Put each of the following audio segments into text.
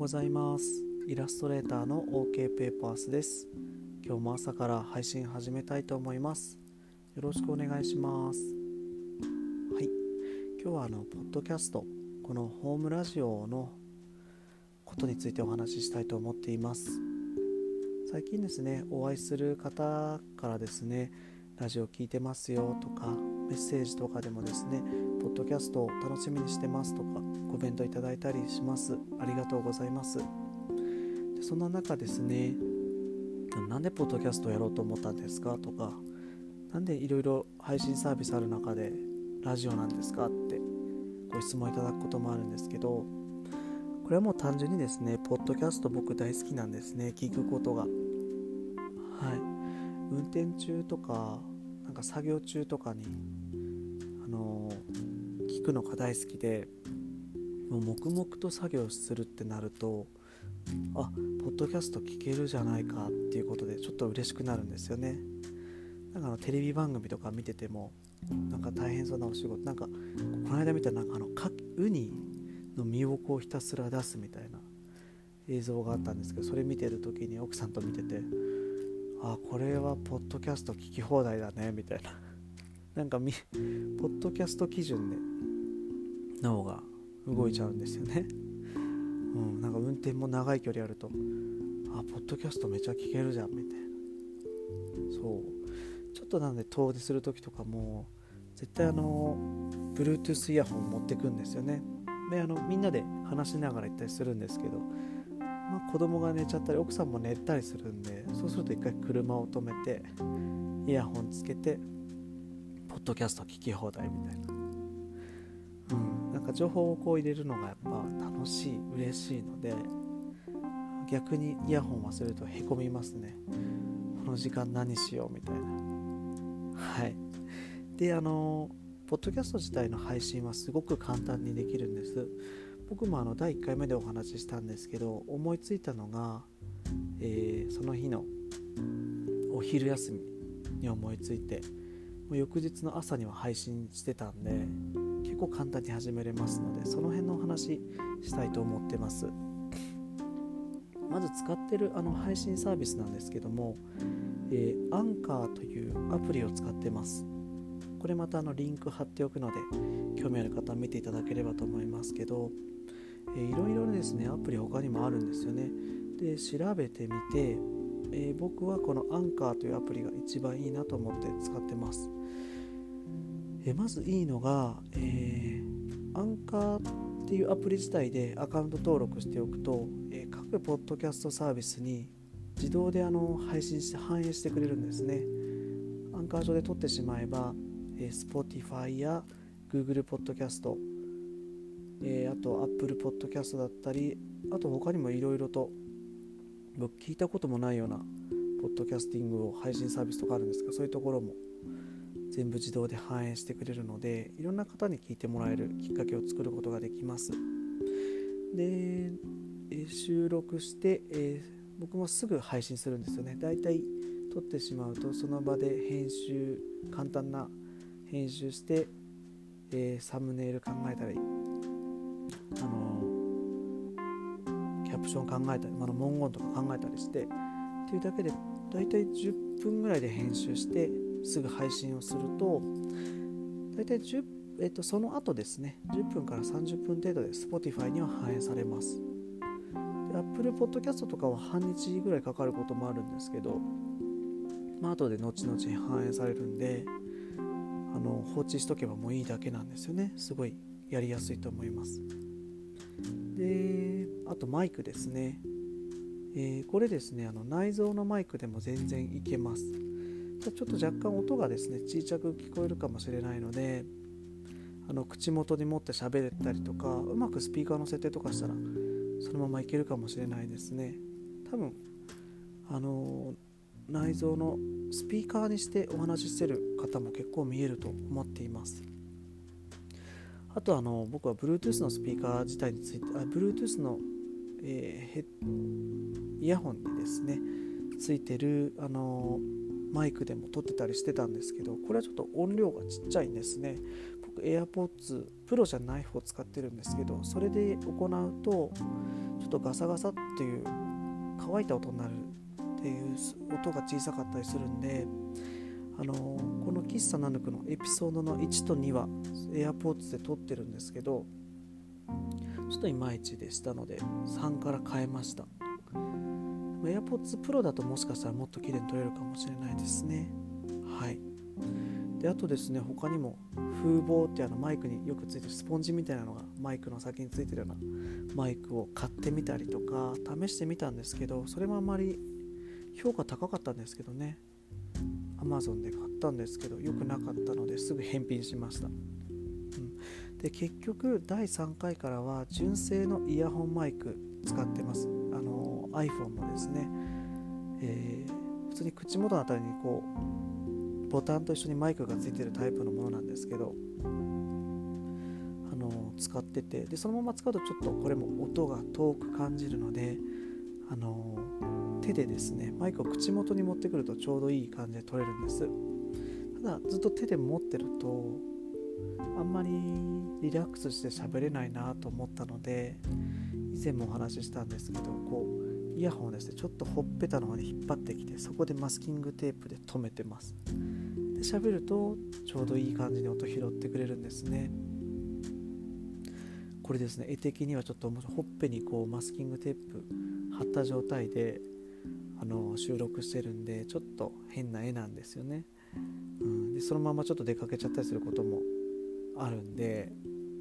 ございます。イラストレーターの OK ペーパースです。今日も朝から配信始めたいと思います。よろしくお願いします。はい。今日はあのポッドキャストこのホームラジオのことについてお話ししたいと思っています。最近ですねお会いする方からですねラジオ聞いてますよとかメッセージとかでもですねッドキャストを楽しみにしてますとかコメントいただいたりします。ありがとうございます。でそんな中ですねなんでポッドキャストをやろうと思ったんですかとか何でいろいろ配信サービスある中でラジオなんですかってご質問いただくこともあるんですけどこれはもう単純にですねポッドキャスト僕大好きなんですね聞くことが。はい。運転中とかなんか作業中とかにあの聞くのが大好きでもう黙々と作業するってなるとあポッドキャスト聞けるじゃないかっていうことでちょっと嬉しくなるんですよね。なんかあのテレビ番組とか見ててもなんか大変そうなお仕事なんかこの間見たなんかあのウニの身をこうひたすら出すみたいな映像があったんですけどそれ見てる時に奥さんと見ててあこれはポッドキャスト聞き放題だねみたいな。なんかみポッドキャスト基準で脳が動いちゃうんですよね、うん、なんか運転も長い距離あるとあポッドキャストめちゃ聞けるじゃんみたいな。そう。ちょっとなんで遠出する時とかも絶対あの Bluetooth イヤホン持ってくんですよね。であのみんなで話しながら行ったりするんですけどまあ、子供が寝ちゃったり奥さんも寝たりするんでそうすると一回車を止めてイヤホンつけてポッドキャスト聞き放題みたいな、か情報をこう入れるのがやっぱ楽しい嬉しいので逆にイヤホン忘れるとへこみますね。この時間何しようみたいな。はい。であのポッドキャスト自体の配信はすごく簡単にできるんです。僕もあの第1回目でお話ししたんですけど思いついたのが、えー、その日のお昼休みに思いついてもう翌日の朝には配信してたんで構簡単に始めれますのでその辺のお話したいと思ってます。まず使ってるあの配信サービスなんですけども、えー、アンカーというアプリを使ってます。これまたあのリンク貼っておくので興味ある方は見ていただければと思いますけどえいろいろですねアプリ他にもあるんですよね。で調べてみて、えー、僕はこのアンカーというアプリが一番いいなと思って使ってます、え、まずいいのが、えー、アンカーっていうアプリ自体でアカウント登録しておくと、え各ポッドキャストサービスに自動であの配信して反映してくれるんですね。アンカー上で撮ってしまえば、え Spotify や Google ポッドキャストえー、あと Apple Podcast だったりあと他にもいろいろと僕聞いたこともないようなポッドキャスティングを配信サービスとかあるんですがそういうところも全部自動で反映してくれるのでいろんな方に聞いてもらえるきっかけを作ることができます。で、え収録して、えー、僕もすぐ配信するんですよね。だいたい撮ってしまうとその場で編集簡単な編集して、えー、サムネイル考えたりあのキャプション考えたり、まあ、文言とか考えたりしてっていうだけで大体10分ぐらいで編集してすぐ配信をすると大体10、えっと、その後ですね10分から30分程度で Spotify には反映されます。Apple Podcast とかは半日ぐらいかかることもあるんですけどまあ後で後々反映されるんであの放置しとけばもういいだけなんですよね。すごいやりやすいと思います。であとマイクですね、えー、これですねあの内蔵のマイクでも全然いけます。ちょっと若干音がですね小さく聞こえるかもしれないのであの口元に持って喋れたりとかうまくスピーカーの設定とかしたらそのままいけるかもしれないですね。多分あの内蔵のスピーカーにしてお話ししてる方も結構見えると思っています。あとあの僕は Bluetooth のスピーカー自体についてあ Bluetooth の、えー、イヤホンにですねついてるあのマイクでも撮ってたりしてたんですけどこれはちょっと音量がちっちゃいんですね。僕 AirPods Pro じゃない方使ってるんですけどそれで行うとちょっとガサガサっていう乾いた音になるっていう音が小さかったりするんであのこの喫茶ナヌクのエピソードの1と2は AirPods で撮ってるんですけどちょっといまいちでしたので3から変えました。AirPods Pro だともしかしたらもっと綺麗に撮れるかもしれないですね。はい。であとですね他にも風防ってあのマイクによくついてるスポンジみたいなのがマイクの先についてるようなマイクを買ってみたりとか試してみたんですけどそれもあまり評価高かったんですけどね。Amazon で買ったんですけど良くなかったのですぐ返品しました、うん、で結局第3回からは純正のイヤホンマイク使ってます。あの iPhone のですね、えー、普通に口元のあたりにこうボタンと一緒にマイクがついてるタイプのものなんですけどあの使っててでそのまま使うとちょっとこれも音が遠く感じるのであの手でですねマイクを口元に持ってくるとちょうどいい感じで撮れるんです。ただずっと手で持ってるとあんまりリラックスして喋れないなと思ったので前もお話ししたんですけどこうイヤホンをですねちょっとほっぺたの方に引っ張ってきてそこでマスキングテープで留めてます。で喋るとちょうどいい感じに音拾ってくれるんですね。これですね絵的にはちょっとほっぺにこうマスキングテープ貼った状態であの収録してるんでちょっと変な絵なんですよね、うん、でそのままちょっと出かけちゃったりすることもあるんで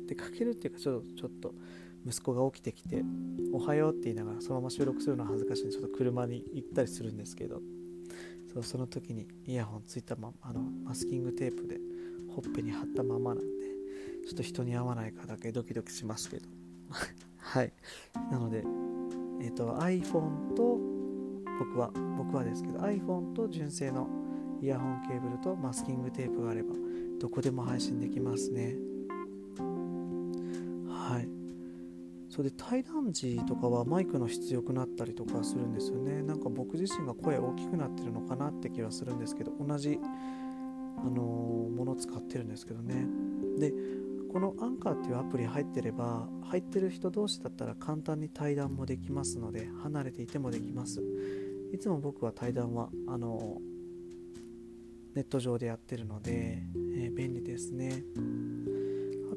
出かけるっていうかちょっとちょっと息子が起きてきて「おはよう」って言いながらそのまま収録するのは恥ずかしいんでちょっと車に行ったりするんですけどそうその時にイヤホンついたままあのマスキングテープでほっぺに貼ったままなんでちょっと人に会わないかだけドキドキしますけど。はい。なのでえっ、ー、と iPhone と僕は僕はですけど iPhone と純正のイヤホンケーブルとマスキングテープがあればどこでも配信できますね。それで対談時とかはマイクの質良くなったりとかするんですよね。なんか僕自身が声大きくなってるのかなって気はするんですけど同じあのー、もの使ってるんですけどね。でこのアンカーっていうアプリ入ってれば入ってる人同士だったら簡単に対談もできますので離れていてもできますいつも僕は対談はあのネット上でやってるので、えー、便利ですね。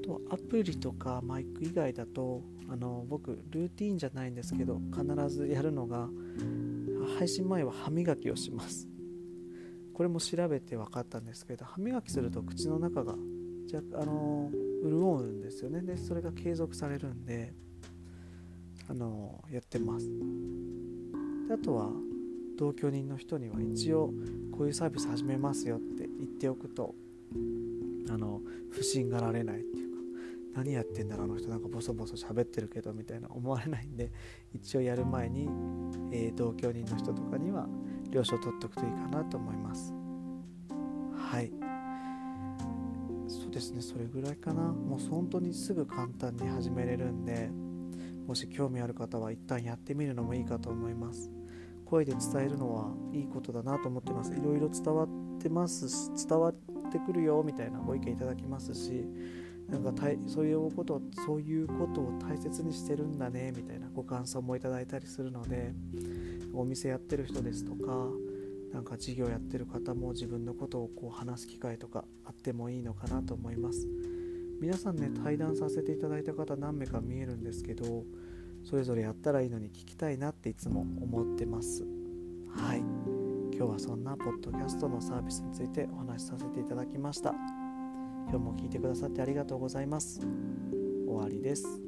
とアプリとかマイク以外だとあの僕ルーティンじゃないんですけど必ずやるのが配信前は歯磨きをします。これも調べて分かったんですけど歯磨きすると口の中がじゃあの潤うんですよね。でそれが継続されるんであのやってます。であとは同居人の人には一応こういうサービス始めますよって言っておくとあの不審がられないっていう何やってんだろうあの人なんかボソボソ喋ってるけどみたいな思われないんで 一応やる前に、えー、同居人の人とかには了承取っておくといいかなと思います。はい。そうですねそれぐらいかな。もう本当にすぐ簡単に始めれるんでもし興味ある方は一旦やってみるのもいいかと思います。声で伝えるのはいいことだなと思ってます。いろいろ伝わってます伝わってくるよみたいなご意見いただきますしなんかたいそういうことそういうことを大切にしてるんだねみたいなご感想もいただいたりするのでお店やってる人ですとかなんか事業やってる方も自分のことをこう話す機会とかあってもいいのかなと思います。皆さんね対談させていただいた方何名か見えるんですけどそれぞれやったらいいのに聞きたいなっていつも思ってます。はい。今日はそんなポッドキャストのサービスについてお話しさせていただきました。今日も聞いてくださってありがとうございます。終わりです。